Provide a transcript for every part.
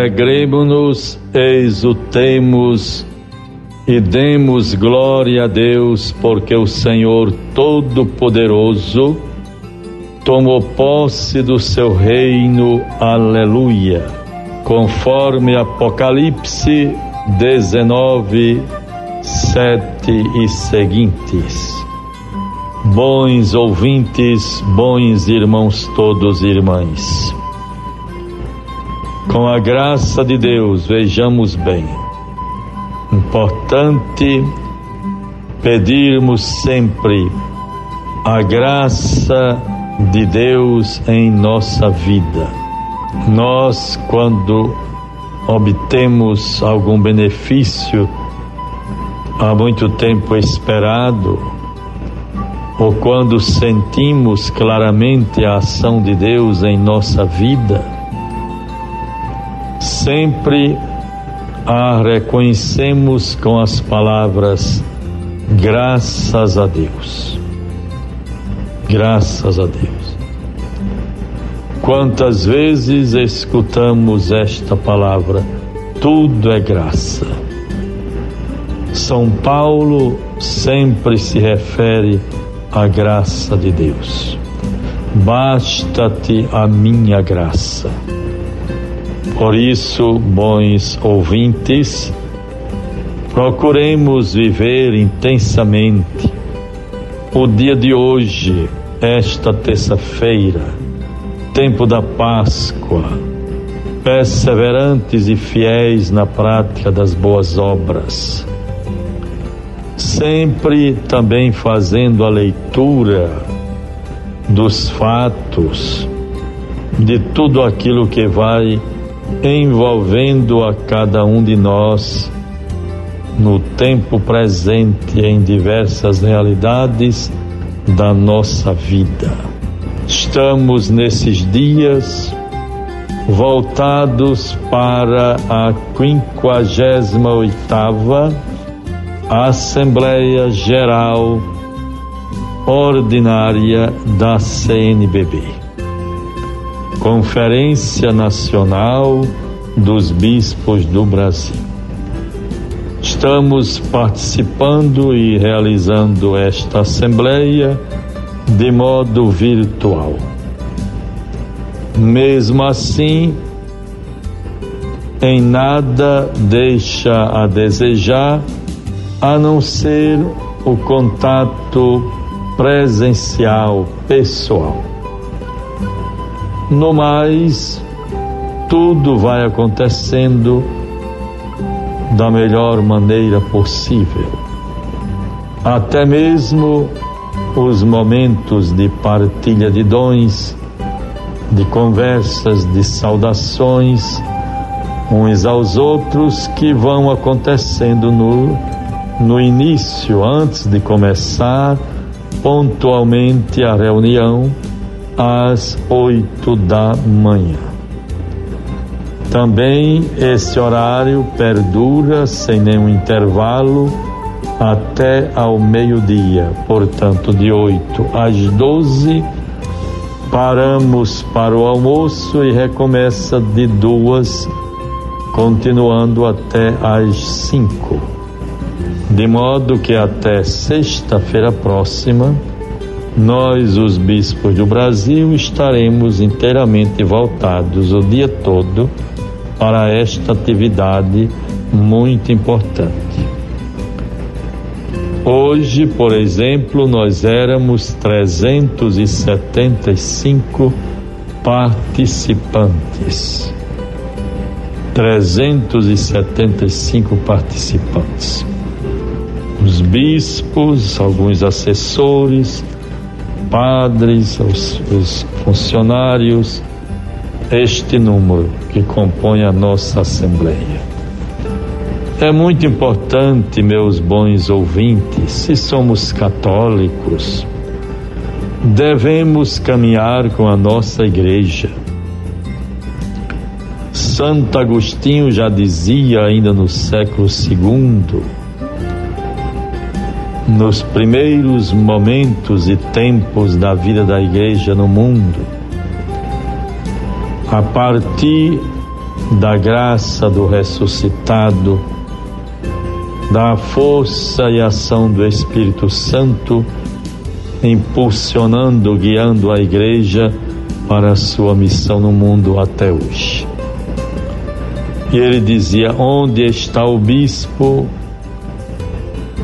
Alegremos-nos, exultemos e demos glória a Deus, porque o Senhor Todo-Poderoso tomou posse do seu reino. Aleluia. Conforme Apocalipse 19, 7 e seguintes. Bons ouvintes, bons irmãos todos e irmãs. Com a graça de Deus, vejamos bem. Importante pedirmos sempre a graça de Deus em nossa vida. Nós, quando obtemos algum benefício há muito tempo esperado, ou quando sentimos claramente a ação de Deus em nossa vida, sempre a reconhecemos com as palavras graças a Deus. Graças a Deus. Quantas vezes escutamos esta palavra? Tudo é graça. São Paulo sempre se refere à graça de Deus. Basta-te a minha graça. Por isso, bons ouvintes, procuremos viver intensamente o dia de hoje, esta terça-feira, tempo da Páscoa, perseverantes e fiéis na prática das boas obras. Sempre também fazendo a leitura dos fatos, de tudo aquilo que vai envolvendo a cada um de nós no tempo presente em diversas realidades da nossa vida. Estamos nesses dias voltados para a 58 Assembleia Geral Ordinária da CNBB. Conferência Nacional dos Bispos do Brasil. Estamos participando e realizando esta assembleia de modo virtual. Mesmo assim, em nada deixa a desejar a não ser o contato presencial, pessoal. No mais, tudo vai acontecendo da melhor maneira possível. Até mesmo os momentos de partilha de dons, de conversas, de saudações uns aos outros que vão acontecendo no, no início, antes de começar pontualmente a reunião às oito da manhã. Também esse horário perdura sem nenhum intervalo até ao meio-dia, portanto, de 8 às 12, paramos para o almoço e recomeça de duas, continuando até às 5. De modo que até sexta-feira próxima, nós, os bispos do Brasil, estaremos inteiramente voltados o dia todo para esta atividade muito importante. Hoje, por exemplo, nós éramos 375 participantes. 375 participantes. Os bispos, alguns assessores, padres, os, os funcionários, este número que compõe a nossa Assembleia. É muito importante, meus bons ouvintes, se somos católicos, devemos caminhar com a nossa igreja. Santo Agostinho já dizia, ainda no século II, nos primeiros momentos e tempos da vida da igreja no mundo, a partir da graça do ressuscitado, da força e ação do Espírito Santo, impulsionando, guiando a igreja para a sua missão no mundo até hoje. E ele dizia: Onde está o bispo,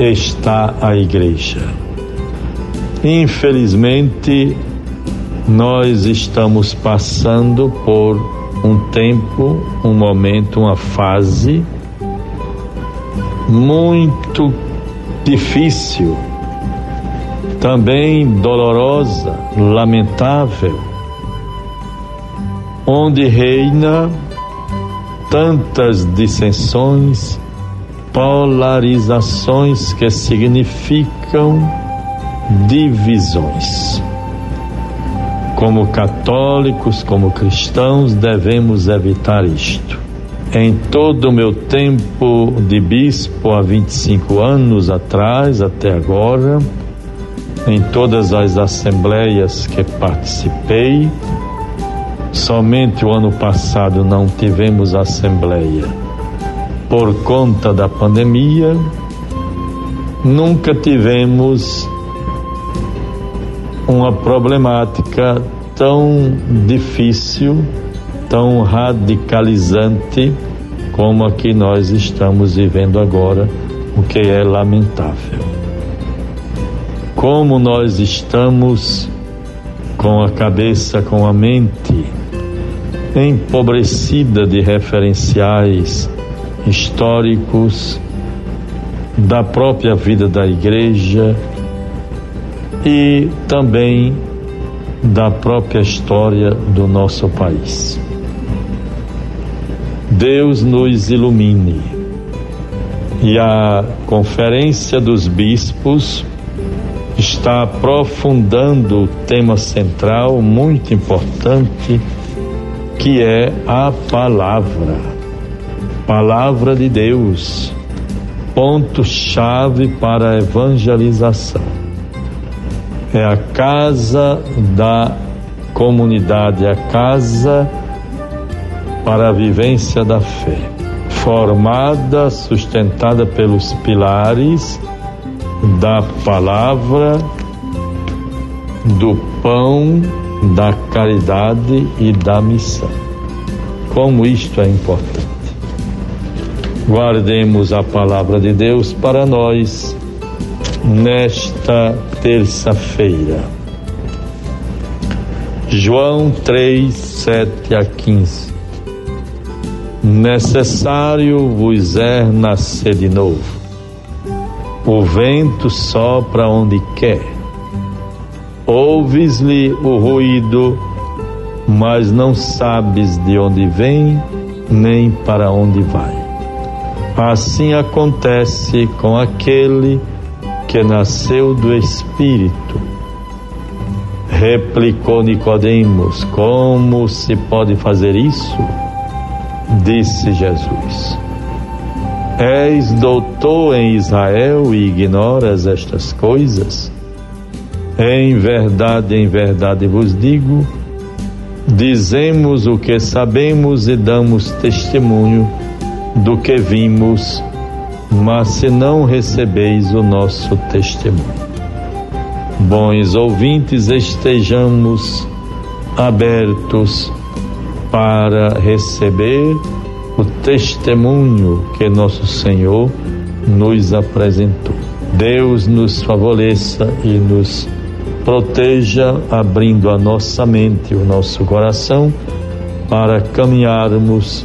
está a igreja. Infelizmente, nós estamos passando por um tempo, um momento, uma fase muito difícil, também dolorosa, lamentável, onde reina tantas dissensões, polarizações que significam divisões. Como católicos, como cristãos, devemos evitar isto. Em todo o meu tempo de bispo, há 25 anos atrás, até agora, em todas as assembleias que participei, somente o ano passado não tivemos assembleia por conta da pandemia, nunca tivemos uma problemática tão difícil, tão radicalizante como a que nós estamos vivendo agora, o que é lamentável. Como nós estamos com a cabeça, com a mente empobrecida de referenciais históricos da própria vida da igreja, e também da própria história do nosso país. Deus nos ilumine. E a Conferência dos Bispos está aprofundando o tema central muito importante, que é a palavra. Palavra de Deus, ponto-chave para a evangelização é a casa da comunidade, a casa para a vivência da fé, formada, sustentada pelos pilares da palavra, do pão, da caridade e da missão. Como isto é importante. Guardemos a palavra de Deus para nós nesta terça-feira. João 3, 7 a 15. Necessário vos é nascer de novo. O vento sopra onde quer. Ouves-lhe o ruído, mas não sabes de onde vem nem para onde vai. Assim acontece com aquele que nasceu do Espírito. Replicou Nicodemos: Como se pode fazer isso? Disse Jesus: És doutor em Israel e ignoras estas coisas? Em verdade, em verdade vos digo, dizemos o que sabemos e damos testemunho do que vimos mas se não recebeis o nosso testemunho. Bons ouvintes, estejamos abertos para receber o testemunho que nosso Senhor nos apresentou. Deus nos favoreça e nos proteja, abrindo a nossa mente e o nosso coração para caminharmos